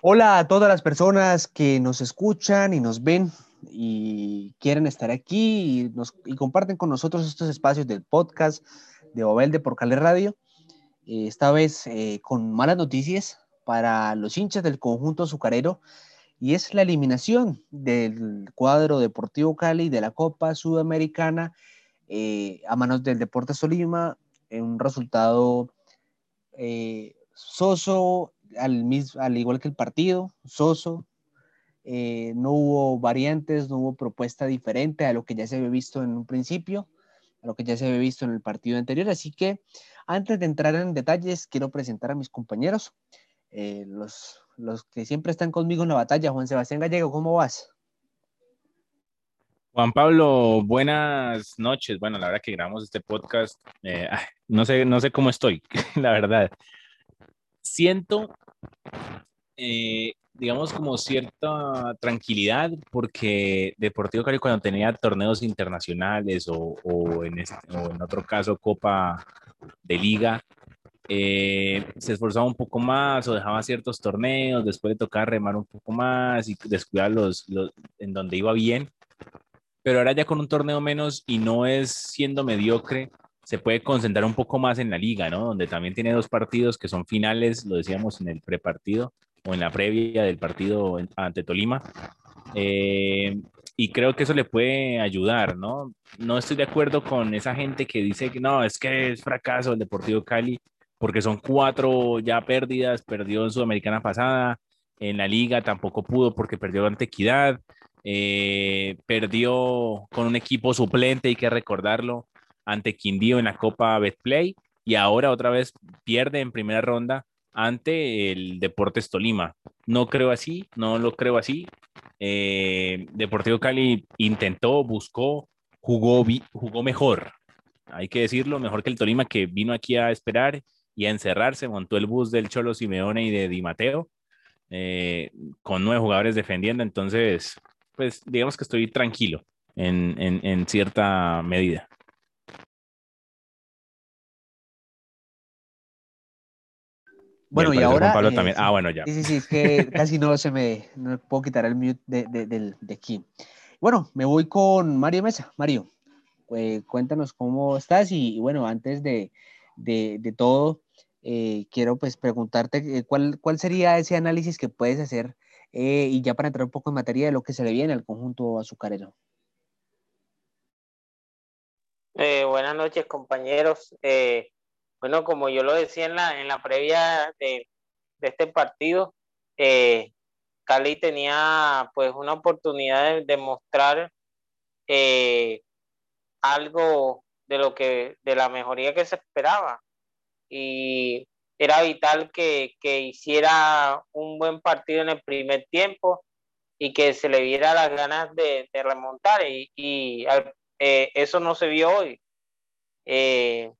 Hola a todas las personas que nos escuchan y nos ven y quieren estar aquí y, nos, y comparten con nosotros estos espacios del podcast de Obel de Porcale Radio. Eh, esta vez eh, con malas noticias para los hinchas del conjunto azucarero y es la eliminación del cuadro Deportivo Cali de la Copa Sudamericana eh, a manos del Deportes Tolima en un resultado soso, al, mismo, al igual que el partido, soso. no hubo variantes, no hubo propuesta diferente a lo que ya se había visto en un principio, a lo que ya se había visto en el partido anterior. Así que antes de entrar en detalles, quiero presentar a mis compañeros, eh, los, los que siempre están conmigo en la batalla. Juan Sebastián Gallego, ¿cómo vas? Juan Pablo, buenas noches. Bueno, la verdad que grabamos este podcast, eh, no, sé, no sé cómo estoy, la verdad. Siento, eh, digamos, como cierta tranquilidad porque Deportivo Cali cuando tenía torneos internacionales o, o, en, este, o en otro caso Copa de liga, eh, se esforzaba un poco más o dejaba ciertos torneos, después de tocar remar un poco más y descuidar los, los, en donde iba bien. Pero ahora ya con un torneo menos y no es siendo mediocre, se puede concentrar un poco más en la liga, ¿no? Donde también tiene dos partidos que son finales, lo decíamos en el prepartido o en la previa del partido ante Tolima. Eh, y creo que eso le puede ayudar, ¿no? No estoy de acuerdo con esa gente que dice que no, es que es fracaso el Deportivo Cali, porque son cuatro ya pérdidas, perdió en Sudamericana pasada, en la liga tampoco pudo porque perdió ante Equidad, eh, perdió con un equipo suplente, hay que recordarlo, ante Quindío en la Copa Betplay, y ahora otra vez pierde en primera ronda ante el Deportes Tolima. No creo así, no lo creo así. Eh, Deportivo Cali intentó, buscó, jugó, jugó mejor. Hay que decirlo, mejor que el Tolima que vino aquí a esperar y a encerrarse, montó el bus del Cholo Simeone y de Di Mateo, eh, con nueve jugadores defendiendo. Entonces, pues digamos que estoy tranquilo en, en, en cierta medida. Bueno, y, ahora. Pablo eh, también. Ah, bueno, ya. Sí, sí, sí, es que casi no se me. No puedo quitar el mute de, de, de, de aquí. Bueno, me voy con Mario Mesa. Mario, eh, cuéntanos cómo estás y, y bueno, antes de, de todo, eh, quiero pues preguntarte cuál, cuál sería ese análisis que puedes hacer eh, y ya para entrar un poco en materia de lo que se le viene al conjunto azucarero. buenas noches, compañeros. Bueno, como yo lo decía en la, en la previa de, de este partido, eh, Cali tenía pues una oportunidad de, de mostrar eh, algo de lo que, de la mejoría que se esperaba. Y era vital que, que hiciera un buen partido en el primer tiempo y que se le viera las ganas de, de remontar y, y eh, eso no se vio hoy. Eh,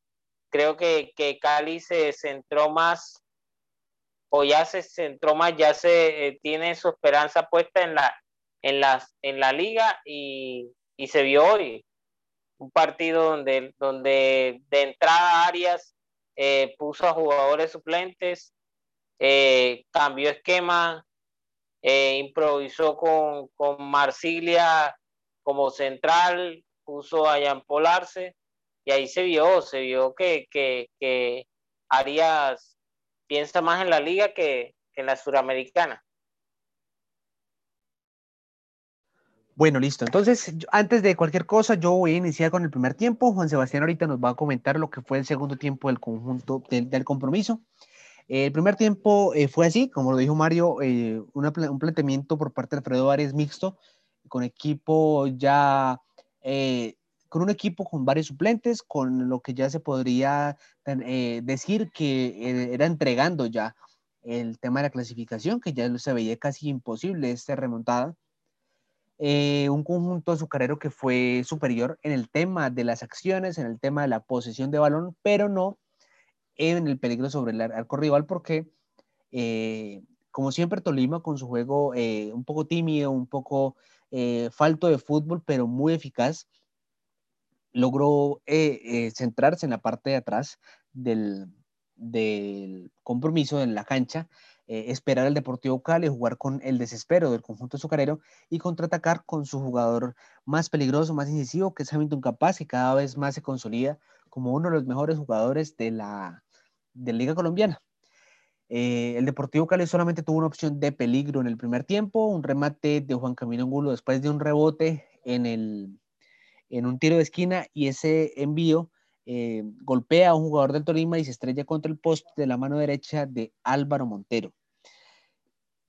creo que, que Cali se centró más o ya se centró más, ya se eh, tiene su esperanza puesta en la, en las, en la liga y, y, se vio hoy un partido donde, donde de entrada Arias eh, puso a jugadores suplentes, eh, cambió esquema, eh, improvisó con, con Marsilia como central, puso a Jan Polarse y ahí se vio, se vio que, que, Arias piensa más en la liga que, que en la suramericana. Bueno, listo. Entonces, antes de cualquier cosa, yo voy a iniciar con el primer tiempo. Juan Sebastián ahorita nos va a comentar lo que fue el segundo tiempo del conjunto del, del compromiso. El primer tiempo eh, fue así, como lo dijo Mario, eh, un planteamiento por parte de Alfredo Arias mixto, con equipo ya eh, con un equipo con varios suplentes, con lo que ya se podría eh, decir que eh, era entregando ya el tema de la clasificación, que ya se veía casi imposible esta remontada. Eh, un conjunto azucarero que fue superior en el tema de las acciones, en el tema de la posesión de balón, pero no en el peligro sobre el arco rival, porque eh, como siempre Tolima con su juego eh, un poco tímido, un poco falto de fútbol, pero muy eficaz, logró eh, eh, centrarse en la parte de atrás del, compromiso en la cancha eh, esperar al Deportivo Cali, jugar con el desespero del conjunto azucarero y contraatacar con su jugador más peligroso, más incisivo, que es Hamilton Capaz, que cada vez más se consolida como uno de los mejores jugadores de la, Liga Colombiana. El Deportivo Cali solamente tuvo una opción de peligro en el primer tiempo, un remate de Juan Camilo Angulo después de un rebote en, el, en un tiro de esquina y ese envío eh, golpea a un jugador del Tolima y se estrella contra el poste de la mano derecha de Álvaro Montero.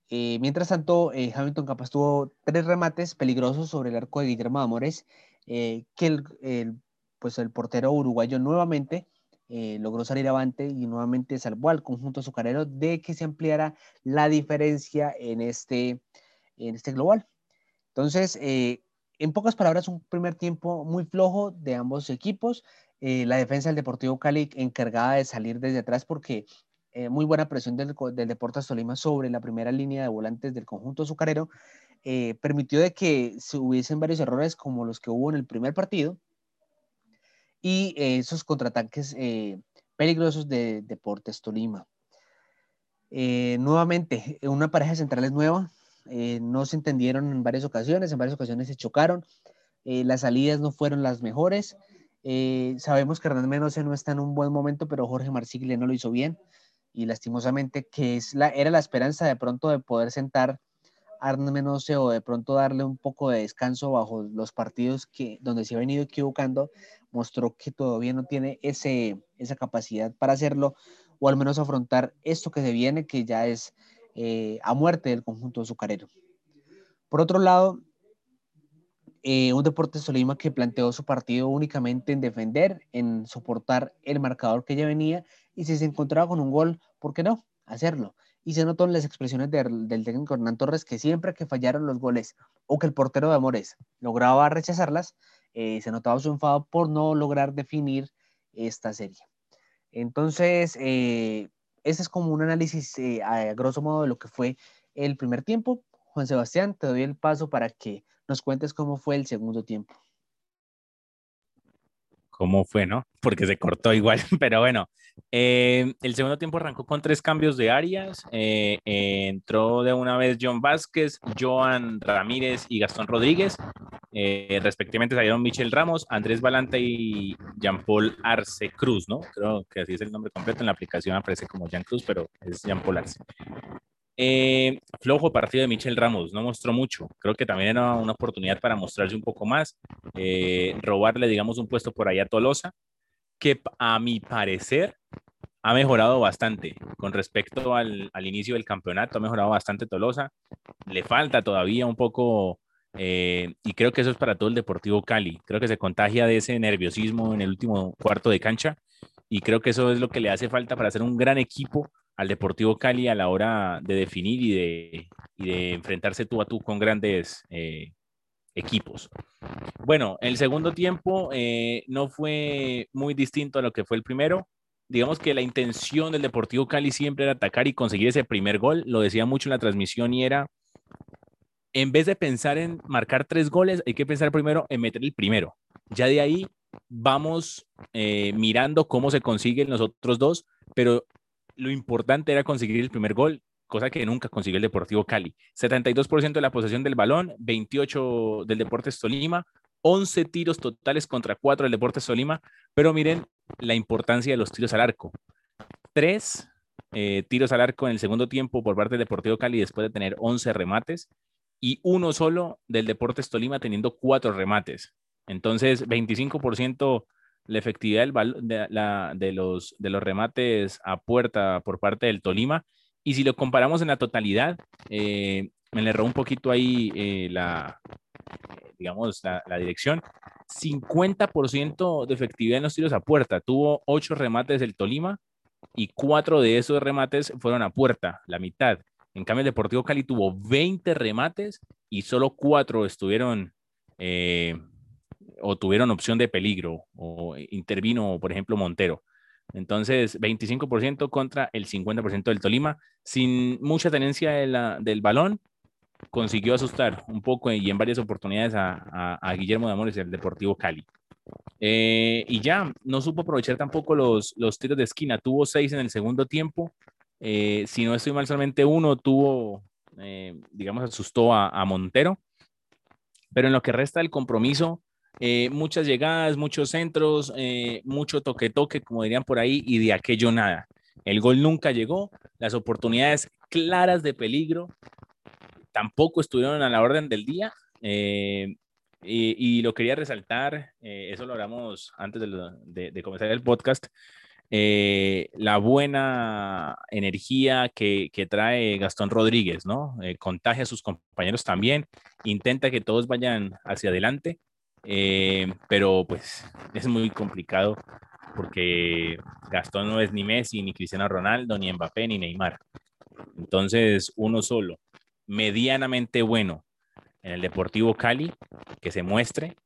Eh, mientras tanto, eh, Hamilton Capaz tuvo tres remates peligrosos sobre el arco de Guillermo Amores, que el, pues el portero uruguayo nuevamente logró salir avante y nuevamente salvó al conjunto azucarero de que se ampliara la diferencia en este, en este global. Entonces, en pocas palabras, un primer tiempo muy flojo de ambos equipos. Eh, la defensa del Deportivo Cali encargada de salir desde atrás porque eh, muy buena presión del, del Deportes Tolima sobre la primera línea de volantes del conjunto azucarero eh, permitió de que se hubiesen varios errores como los que hubo en el primer partido y esos contraataques peligrosos de Deportes Tolima. nuevamente, una pareja central es nueva, no se entendieron en varias ocasiones, en varias ocasiones se chocaron, las salidas no fueron las mejores, eh, sabemos que Hernán Menose no está en un buen momento, pero Jorge Marsigle no lo hizo bien y lastimosamente que es la, era la esperanza de pronto de poder sentar a Hernán Menose o de pronto darle un poco de descanso bajo los partidos que, donde se ha venido equivocando, mostró que todavía no tiene ese, esa capacidad para hacerlo o al menos afrontar esto que se viene, que ya es eh, a muerte del conjunto azucarero. Por otro lado, eh, un Deportes Tolima que planteó su partido únicamente en defender, en soportar el marcador que ya venía y si se encontraba con un gol, ¿por qué no? Hacerlo. Y se notó en las expresiones del técnico Hernán Torres que siempre que fallaron los goles o que el portero de Amores lograba rechazarlas, eh, se notaba su enfado por no lograr definir esta serie. Entonces, eh, ese es como un análisis a grosso modo de lo que fue el primer tiempo. Juan Sebastián, te doy el paso para que nos cuentes cómo fue el segundo tiempo. ¿Cómo fue, no? Porque se cortó igual, pero bueno. Eh, el segundo tiempo arrancó con tres cambios de áreas. Eh, entró de una vez John Vázquez, Joan Ramírez y Gastón Rodríguez. Eh, respectivamente salieron Michel Ramos, Andrés Balanta y Jean-Paul Arce Cruz, ¿no? Creo que así es el nombre completo. En la aplicación aparece como Jean Cruz, pero es Jean-Paul Arce. Flojo partido de Michel Ramos, no mostró mucho. Creo que también era una oportunidad para mostrarse un poco más, robarle, digamos, un puesto por allá a Tolosa, que a mi parecer ha mejorado bastante con respecto al, inicio del campeonato, ha mejorado bastante Tolosa. Le falta todavía un poco, eh, y creo que eso es para todo el Deportivo Cali. Creo que se contagia de ese nerviosismo en el último cuarto de cancha, y creo que eso es lo que le hace falta para ser un gran equipo al Deportivo Cali a la hora de definir y de, de enfrentarse tú a tú con grandes eh, equipos. Bueno, el segundo tiempo eh, no fue muy distinto a lo que fue el primero. Digamos que la intención del Deportivo Cali siempre era atacar y conseguir ese primer gol. Lo decía mucho en la transmisión y era, en vez de pensar en marcar tres goles, hay que pensar primero en meter el primero. Ya de ahí vamos eh, mirando cómo se consiguen los otros dos, pero lo importante era conseguir el primer gol, cosa que nunca consiguió el Deportivo Cali. 72% de la posesión del balón, 28 del Deportes Tolima, 11 tiros totales contra 4 del Deportes Tolima, pero miren la importancia de los tiros al arco. Tres eh, tiros al arco en el segundo tiempo por parte del Deportivo Cali después de tener 11 remates y uno solo del Deportes Tolima teniendo cuatro remates. Entonces, 25% la efectividad de, los, de los remates a puerta por parte del Tolima. Y si lo comparamos en la totalidad, eh, me le un poquito ahí eh, la, digamos, la, dirección. 50% de efectividad en los tiros a puerta. Tuvo ocho remates del Tolima y cuatro de esos remates fueron a puerta, la mitad. En cambio, el Deportivo Cali tuvo 20 remates y solo cuatro estuvieron eh, o tuvieron opción de peligro o intervino, por ejemplo, Montero. Entonces, 25% contra el 50% del Tolima, sin mucha tenencia del balón, consiguió asustar un poco y en varias oportunidades a, Guillermo de Amores, el Deportivo Cali. Eh, y ya, no supo aprovechar tampoco los, tiros de esquina, tuvo seis en el segundo tiempo, Eh, si no estoy mal, solamente uno tuvo, eh, digamos, asustó a, Montero. Pero en lo que resta del compromiso, eh, muchas llegadas, muchos centros, mucho toque-toque, como dirían por ahí, y de aquello nada. El gol nunca llegó, las oportunidades claras de peligro tampoco estuvieron a la orden del día. Y, lo quería resaltar, eso lo hablamos antes de comenzar el podcast, eh, la buena energía que, trae Gastón Rodríguez, ¿no? Eh, contagia a sus compañeros también, intenta que todos vayan hacia adelante, eh, pero pues es muy complicado porque Gastón no es ni Messi, ni Cristiano Ronaldo, ni Mbappé, ni Neymar. Entonces, uno solo, medianamente bueno en el Deportivo Cali, que se muestre,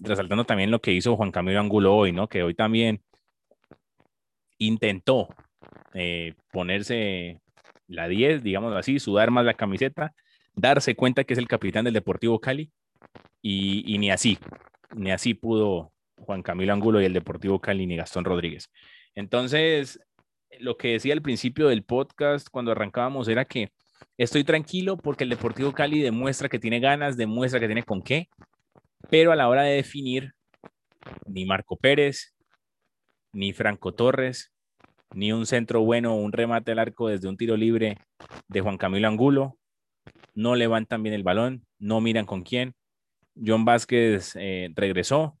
resaltando también lo que hizo Juan Camilo Angulo hoy, ¿no? Que hoy también intentó eh, ponerse la 10, digamos así, sudar más la camiseta, darse cuenta que es el capitán del Deportivo Cali y, ni así, ni así pudo Juan Camilo Angulo y el Deportivo Cali ni Gastón Rodríguez. Entonces, lo que decía al principio del podcast cuando arrancábamos era que estoy tranquilo porque el Deportivo Cali demuestra que tiene ganas, demuestra que tiene con qué, pero a la hora de definir, ni Marco Pérez, ni Franco Torres, ni un centro bueno, un remate al arco desde un tiro libre de Juan Camilo Angulo. No levantan bien el balón, no miran con quién. John Vázquez eh, regresó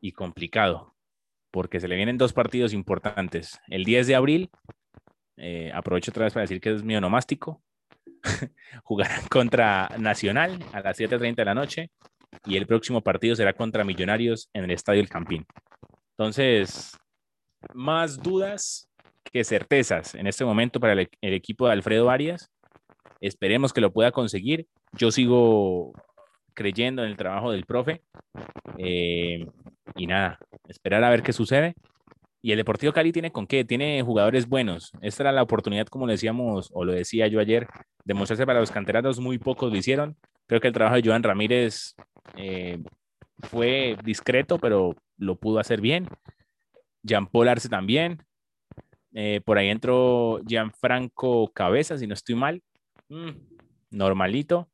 y complicado, porque se le vienen dos partidos importantes. El 10 de abril, eh, aprovecho otra vez para decir que es mi onomástico, jugarán contra Nacional a las 7.30 de la noche y el próximo partido será contra Millonarios en el Estadio El Campín. Entonces, más dudas que certezas en este momento para el, equipo de Alfredo Arias. Esperemos que lo pueda conseguir. Yo sigo creyendo en el trabajo del profe. Eh, y nada, esperar a ver qué sucede. Y el Deportivo Cali tiene con qué, tiene jugadores buenos. Esta era la oportunidad, como decíamos, o lo decía yo ayer, de mostrarse para los canteranos. Muy pocos lo hicieron. Creo que el trabajo de Joan Ramírez eh, fue discreto, pero lo pudo hacer bien. Jean Paul Arce también. Eh, por ahí entró Gianfranco Cabeza, si no estoy mal. Mm, normalito.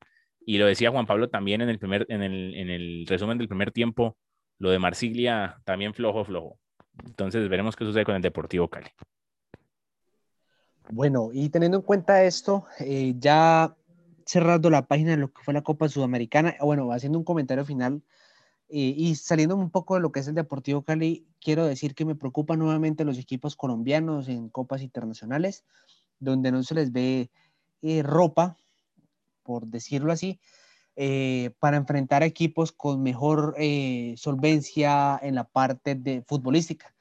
Y lo decía Juan Pablo también en el, primer, en el, en el resumen del primer tiempo. Lo de Marsiglia también flojo, flojo. Entonces veremos qué sucede con el Deportivo Cali. Bueno, y teniendo en cuenta esto, eh, ya cerrando la página de lo que fue la Copa Sudamericana, bueno, haciendo un comentario final y saliendo un poco de lo que es el Deportivo Cali, quiero decir que me preocupan nuevamente los equipos colombianos en copas internacionales, donde no se les ve eh, ropa, por decirlo así, eh, para enfrentar equipos con mejor eh, solvencia en la parte de futbolística.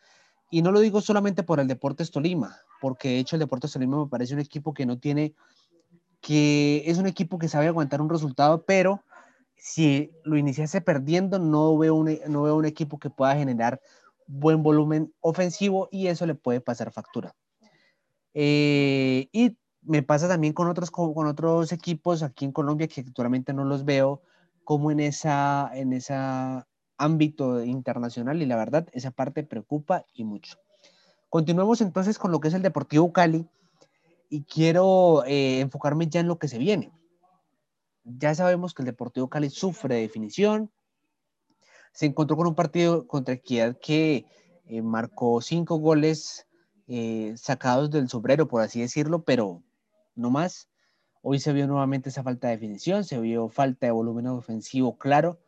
Y no lo digo solamente por el Deportes Tolima, porque de hecho el Deportes Tolima me parece un equipo que no tiene, que es un equipo que sabe aguantar un resultado, pero si lo iniciase perdiendo, no veo un, no veo un equipo que pueda generar buen volumen ofensivo y eso le puede pasar factura. Eh, y me pasa también con otros, con, otros equipos aquí en Colombia que actualmente no los veo como en esa, en ese ámbito internacional y la verdad esa parte preocupa y mucho. Continuemos entonces con lo que es el Deportivo Cali y quiero eh, enfocarme ya en lo que se viene ya sabemos que el Deportivo Cali sufre de definición. Se encontró con un partido contra Equidad que eh, marcó cinco goles eh, sacados del sombrero, por así decirlo, pero no más. Hoy se vio nuevamente esa falta de definición, se vio falta de volumen ofensivo claro,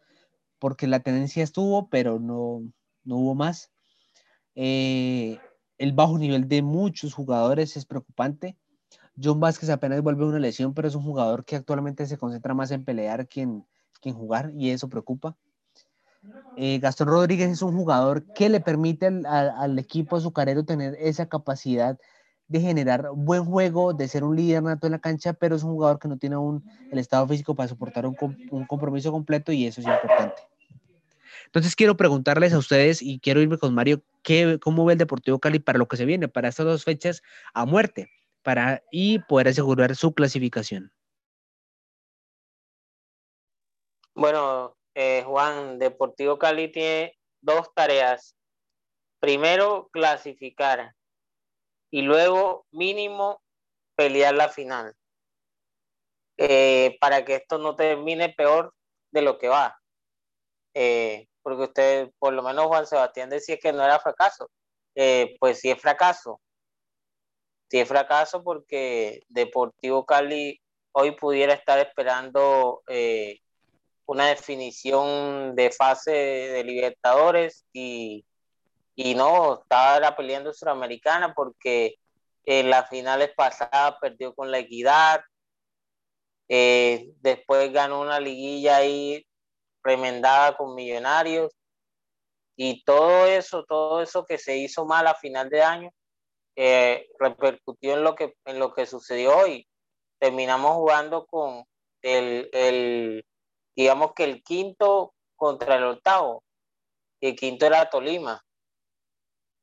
porque la tendencia estuvo, pero no, no hubo más. Eh, el bajo nivel de muchos jugadores es preocupante. John Vázquez apenas vuelve una lesión, pero es un jugador que actualmente se concentra más en pelear que en, jugar y eso preocupa. Eh, Gastón Rodríguez es un jugador que le permite al, equipo azucarero tener esa capacidad de generar buen juego, de ser un líder nato en la cancha, pero es un jugador que no tiene un, el estado físico para soportar un, compromiso completo y eso es importante. Entonces quiero preguntarles a ustedes y quiero irme con Mario, ¿qué, ¿cómo ve el Deportivo Cali para lo que se viene, para estas dos fechas a muerte? para y poder asegurar su clasificación. Bueno, eh, Juan, Deportivo Cali tiene dos tareas. Primero, clasificar. Y luego mínimo pelear la final. Eh, para que esto no termine peor de lo que va. Eh, porque usted, por lo menos Juan Sebastián decía que no era fracaso. Eh, pues sí es fracaso. Sí es fracaso porque Deportivo Cali hoy pudiera estar esperando una definición de fase de Libertadores y, y no, estaba peleando Suramericana porque en las finales pasadas perdió con la Equidad, eh, después ganó una liguilla ahí remendada con Millonarios y todo eso, todo eso que se hizo mal a final de año eh, repercutió en lo que en lo que sucedió hoy. Terminamos jugando con el, el digamos que el quinto contra el octavo. El quinto era Tolima.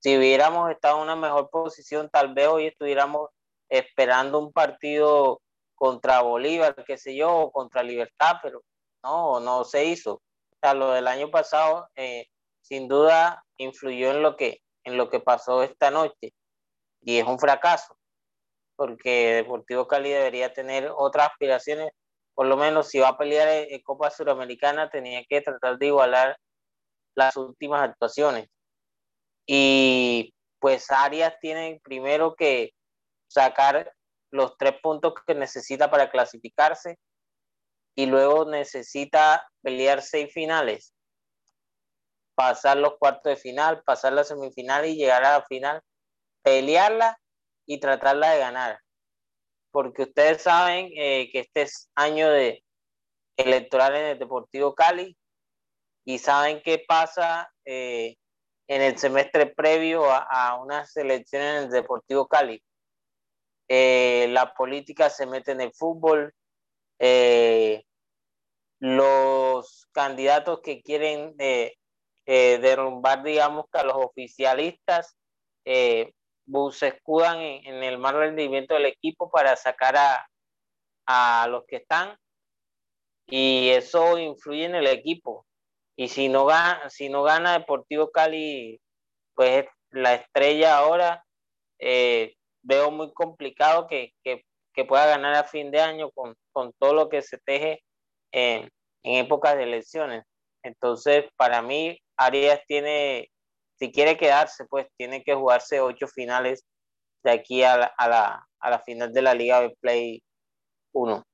Si hubiéramos estado en una mejor posición, tal vez hoy estuviéramos esperando un partido contra Bolívar, qué sé yo, o contra Libertad, pero no, no se hizo. Lo del año pasado eh, sin duda influyó en lo que en lo que pasó esta noche y es un fracaso porque Deportivo Cali debería tener otras aspiraciones por lo menos si va a pelear en, Copa Suramericana, tenía que tratar de igualar las últimas actuaciones. Y pues Arias tiene primero que sacar los tres puntos que necesita para clasificarse y luego necesita pelear seis finales, pasar los cuartos de final, pasar la semifinal y llegar a la final, pelearla y tratarla de ganar. Porque ustedes saben eh, que este es año de electoral en el Deportivo Cali y saben qué pasa eh, en el semestre previo a, unas elecciones en el Deportivo Cali. Eh, la política se mete en el fútbol, los candidatos que quieren derrumbar, digamos, que a los oficialistas se escudan en, el mal rendimiento del equipo para sacar a, a los que están y eso influye en el equipo. Y si no gana, si no gana Deportivo Cali, pues la estrella ahora, eh, veo muy complicado que, que, que, pueda ganar a fin de año con, con todo lo que se teje en, épocas de elecciones. Entonces, para mí, Arias tiene si quiere quedarse, pues tiene que jugarse ocho finales de aquí a la, a la, a la final de la Liga de Play 1.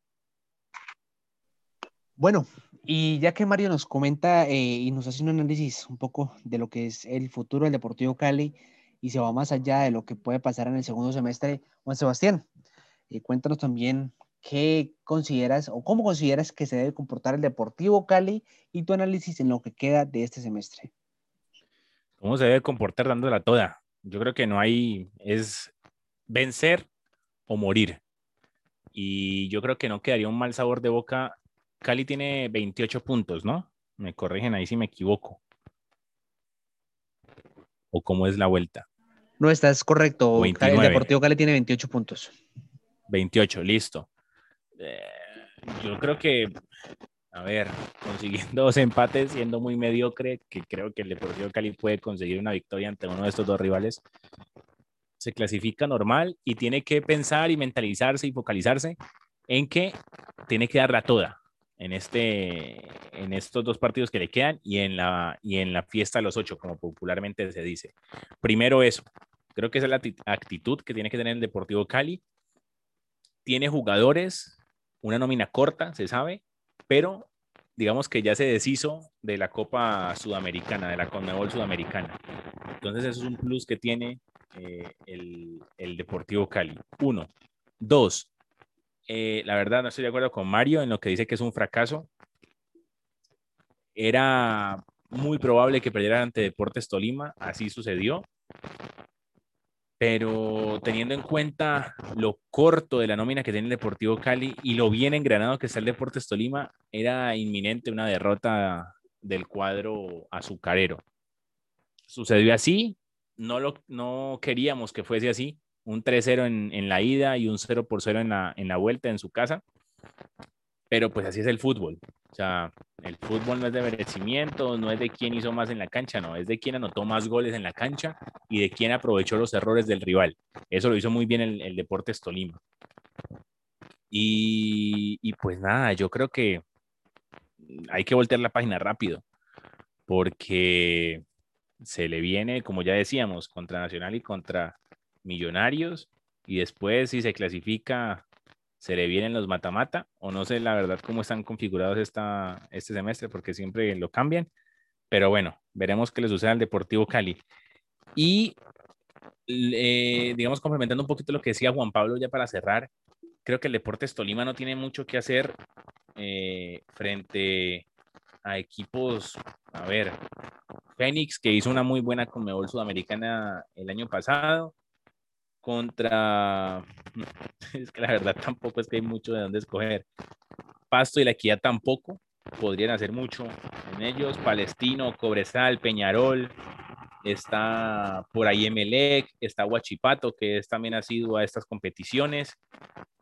Bueno, y ya que Mario nos comenta eh, y nos hace un análisis un poco de lo que es el futuro del Deportivo Cali y se va más allá de lo que puede pasar en el segundo semestre, Juan Sebastián, eh, cuéntanos también qué consideras o cómo consideras que se debe comportar el Deportivo Cali y tu análisis en lo que queda de este semestre cómo se debe comportar dándola toda. Yo creo que no hay, es vencer o morir. Y yo creo que no quedaría un mal sabor de boca. Cali tiene 28 puntos, ¿no? Me corrigen ahí si me equivoco. ¿O cómo es la vuelta? No, estás correcto. El Deportivo Cali tiene 28 puntos. 28, listo. Eh, yo creo que a ver, consiguiendo dos empates, siendo muy mediocre, que creo que el Deportivo Cali puede conseguir una victoria ante uno de estos dos rivales, se clasifica normal y tiene que pensar y mentalizarse y focalizarse en que tiene que darla toda en, este, en estos dos partidos que le quedan y en, la, y en la fiesta de los ocho, como popularmente se dice. Primero eso, creo que esa es la actitud que tiene que tener el Deportivo Cali. Tiene jugadores, una nómina corta, se sabe, pero digamos que ya se deshizo de la Copa Sudamericana, de la Conmebol Sudamericana. Entonces eso es un plus que tiene eh, el, el, Deportivo Cali. Uno. Dos. Eh, la verdad no estoy de acuerdo con Mario en lo que dice que es un fracaso. Era muy probable que perdiera ante Deportes Tolima, así sucedió pero teniendo en cuenta lo corto de la nómina que tiene el Deportivo Cali y lo bien engranado que está el Deportes Tolima, era inminente una derrota del cuadro azucarero. Sucedió así, no, lo, no queríamos que fuese así, un 3-0 en, en, la ida y un 0 por 0 en la, en la vuelta en su casa, pero pues así es el fútbol. O sea, el fútbol no es de merecimiento, no es de quién hizo más en la cancha, no, es de quién anotó más goles en la cancha y de quién aprovechó los errores del rival. Eso lo hizo muy bien el, el Deportes Tolima. Y, y pues nada, yo creo que hay que voltear la página rápido, porque se le viene, como ya decíamos, contra Nacional y contra Millonarios, y después si se clasifica se le vienen los mata-mata, o no sé la verdad cómo están configurados esta, este semestre, porque siempre lo cambian. Pero bueno, veremos qué le sucede al Deportivo Cali. Y eh, digamos, complementando un poquito lo que decía Juan Pablo ya para cerrar, creo que el Deportes Tolima no tiene mucho que hacer eh, frente a equipos, a ver, Fénix, que hizo una muy buena Conmebol Sudamericana el año pasado, contra, es que la verdad tampoco es que hay mucho de dónde escoger. Pasto y la Equidad tampoco podrían hacer mucho en ellos. Palestino, Cobresal, Peñarol, está por ahí Emelec, está Huachipato, que es, también ha sido a estas competiciones.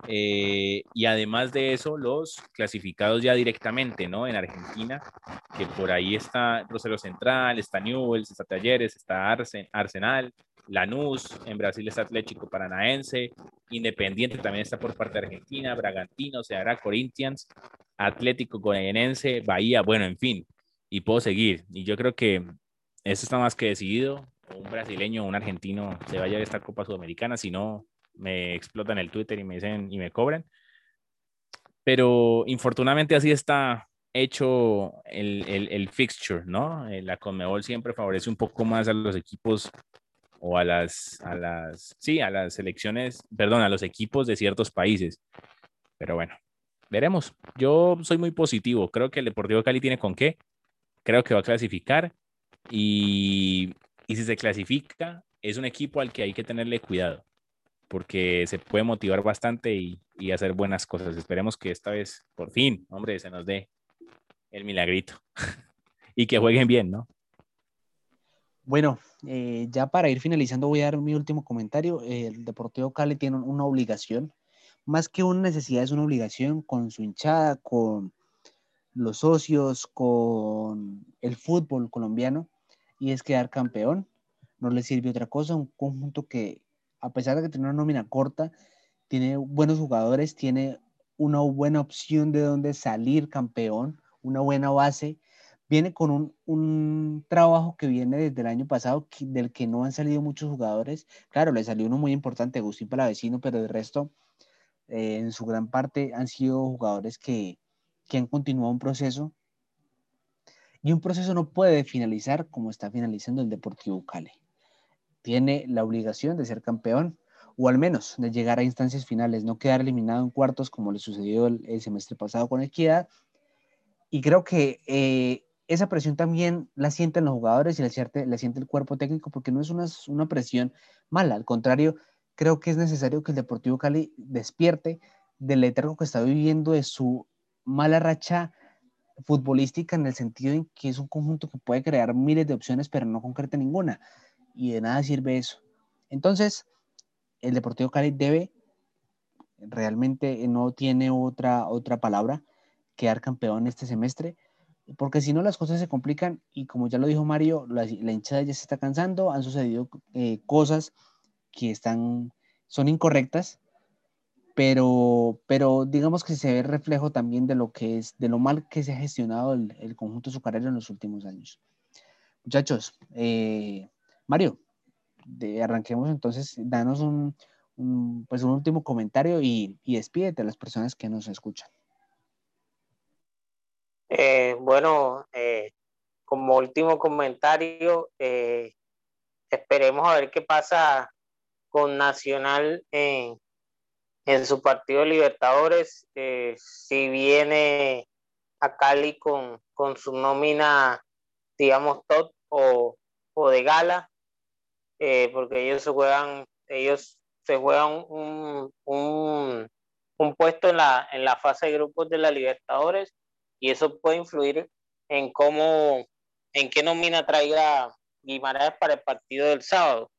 Eh, y además de eso, los clasificados ya directamente, ¿no? En Argentina, que por ahí está Rosario Central, está Newells, está Talleres, está Arsenal, Lanús, en Brasil está Atlético Paranaense, Independiente también está por parte de Argentina, Bragantino, Ceará, Corinthians, Atlético Goianense, Bahía, bueno, en fin, y puedo seguir. Y yo creo que eso está más que decidido. Un brasileño o un argentino se vaya a esta Copa Sudamericana, si no me explotan el Twitter y me dicen y me cobran. Pero infortunadamente así está hecho el, el, el fixture, ¿no? Eh, la Conmebol siempre favorece un poco más a los equipos o a las, a las, sí, a las selecciones, perdón, a los equipos de ciertos países. Pero bueno, veremos. Yo soy muy positivo. Creo que el Deportivo Cali tiene con qué. Creo que va a clasificar. Y, y si se clasifica, es un equipo al que hay que tenerle cuidado. Porque se puede motivar bastante y, y hacer buenas cosas. Esperemos que esta vez, por fin, hombre, se nos dé el milagrito. y que jueguen bien, ¿no? Bueno, eh, ya para ir finalizando voy a dar mi último comentario. El Deportivo Cali tiene una obligación, más que una necesidad, es una obligación con su hinchada, con los socios, con el fútbol colombiano, y es quedar campeón. No le sirve otra cosa, un conjunto que, a pesar de que tiene una nómina corta, tiene buenos jugadores, tiene una buena opción de dónde salir campeón, una buena base viene con un, un, trabajo que viene desde el año pasado, del que no han salido muchos jugadores. Claro, le salió uno muy importante, Agustín Palavecino, pero el resto, eh, en su gran parte, han sido jugadores que, que han continuado un proceso. Y un proceso no puede finalizar como está finalizando el Deportivo Cali. Tiene la obligación de ser campeón, o al menos de llegar a instancias finales, no quedar eliminado en cuartos como le sucedió el, el semestre pasado con Equidad. Y creo que eh, esa presión también la sienten los jugadores y la siente, la siente el cuerpo técnico porque no es una, una presión mala, al contrario, creo que es necesario que el Deportivo Cali despierte del letargo que está viviendo de su mala racha futbolística en el sentido en que es un conjunto que puede crear miles de opciones pero no concreta ninguna. Y de nada sirve eso. Entonces, el Deportivo Cali debe realmente no tiene otra otra palabra quedar campeón este semestre porque si no las cosas se complican y como ya lo dijo Mario, la, hinchada ya se está cansando, han sucedido eh, cosas que están, son incorrectas, pero, pero digamos que se ve reflejo también de lo que es, de lo mal que se ha gestionado el, el conjunto azucarero en los últimos años. Muchachos, eh, Mario, arranquemos entonces, danos un, un, pues un último comentario y, y despídete a las personas que nos escuchan. Eh, bueno, eh, como último comentario, eh, esperemos a ver qué pasa con Nacional en, en su partido de Libertadores. si viene a Cali con, con su nómina, digamos, top o, o de gala, porque ellos se juegan, ellos se juegan un, un, un puesto en la, en la fase de grupos de la Libertadores y eso puede influir en cómo, en qué nómina traiga Guimaraes para el partido del sábado.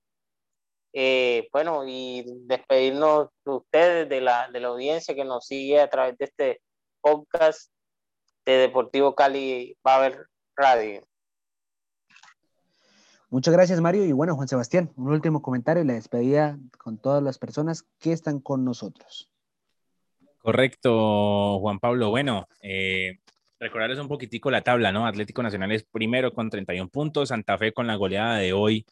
Eh, bueno, y despedirnos de ustedes, de la, de la audiencia que nos sigue a través de este podcast. de Deportivo Cali haber radio. Muchas gracias, Mario. Y bueno, Juan Sebastián, un último comentario y la despedida con todas las personas que están con nosotros. Correcto, Juan Pablo. Bueno, eh, recordarles un poquitico la tabla, ¿no? Atlético Nacional es primero con 31 puntos, Santa Fe con la goleada de hoy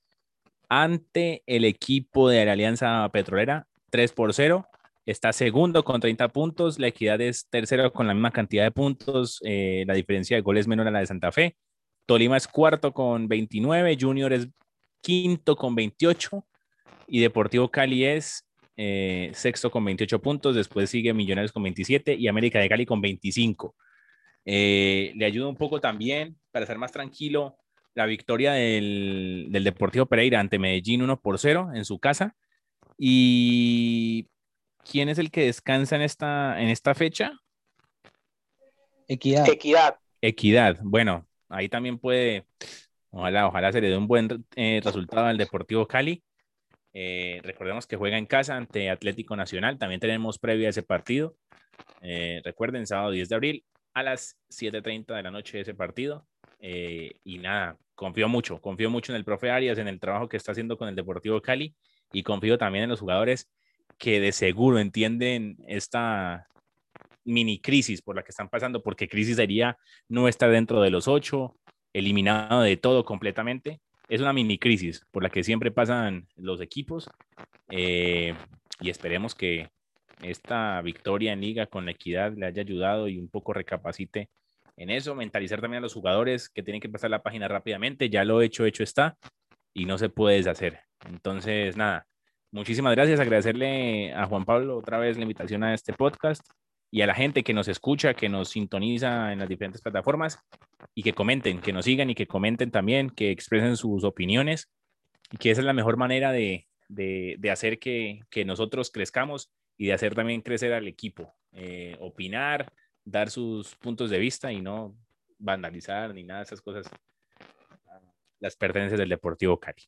ante el equipo de la Alianza Petrolera, 3 por 0. Está segundo con 30 puntos, la Equidad es tercero con la misma cantidad de puntos, eh, la diferencia de goles menor a la de Santa Fe. Tolima es cuarto con 29, Junior es quinto con 28 y Deportivo Cali es eh, sexto con 28 puntos, después sigue Millonarios con 27 y América de Cali con 25. Eh, le ayuda un poco también, para ser más tranquilo, la victoria del, Deportivo Pereira ante Medellín 1 por 0 en su casa. ¿Y quién es el que descansa en esta, en esta fecha? Equidad. Equidad. Equidad. Bueno, ahí también puede, ojalá, ojalá se le dé un buen eh, resultado al Deportivo Cali. Eh, recordemos que juega en casa ante Atlético Nacional. También tenemos previa ese partido. Eh, recuerden, sábado 10 de abril a las 7.30 de la noche ese partido. Eh, y nada, confío mucho, confío mucho en el profe Arias, en el trabajo que está haciendo con el Deportivo Cali y confío también en los jugadores que de seguro entienden esta mini crisis por la que están pasando, porque crisis sería no estar dentro de los ocho, eliminado de todo completamente, es una mini crisis por la que siempre pasan los equipos eh, y esperemos que esta victoria en liga con la equidad le haya ayudado y un poco recapacite en eso, mentalizar también a los jugadores que tienen que pasar la página rápidamente, ya lo hecho, hecho está y no se puede deshacer. Entonces, nada, muchísimas gracias, agradecerle a Juan Pablo otra vez la invitación a este podcast y a la gente que nos escucha, que nos sintoniza en las diferentes plataformas y que comenten, que nos sigan y que comenten también, que expresen sus opiniones y que esa es la mejor manera de, de, hacer que, que, nosotros crezcamos y de hacer también crecer al equipo. Eh, opinar, dar sus puntos de vista y no vandalizar ni nada de esas cosas. Las pertenencias del Deportivo Cali.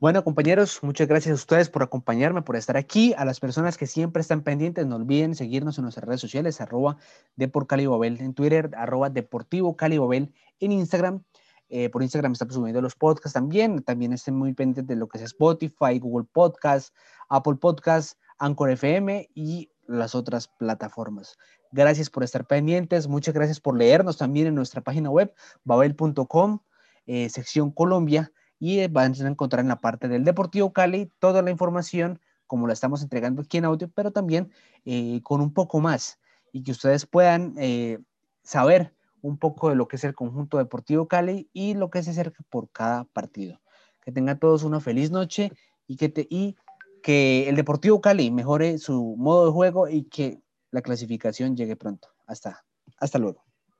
Bueno, compañeros, muchas gracias a ustedes por acompañarme, por estar aquí. A las personas que siempre están pendientes, no olviden seguirnos en nuestras redes sociales, arroba Deporcalibabel en Twitter, arroba Deportivo Calibabel en Instagram. Eh, por Instagram estamos subiendo los podcasts también. También estén muy pendientes de lo que es Spotify, Google Podcasts, Apple Podcasts, Anchor FM y las otras plataformas. Gracias por estar pendientes. Muchas gracias por leernos también en nuestra página web, babel.com, eh, sección Colombia y van a encontrar en la parte del Deportivo Cali toda la información como la estamos entregando aquí en audio, pero también eh, con un poco más y que ustedes puedan eh, saber un poco de lo que es el conjunto Deportivo Cali y lo que se acerca por cada partido. Que tengan todos una feliz noche y que, te, y que el Deportivo Cali mejore su modo de juego y que la clasificación llegue pronto. Hasta, hasta luego.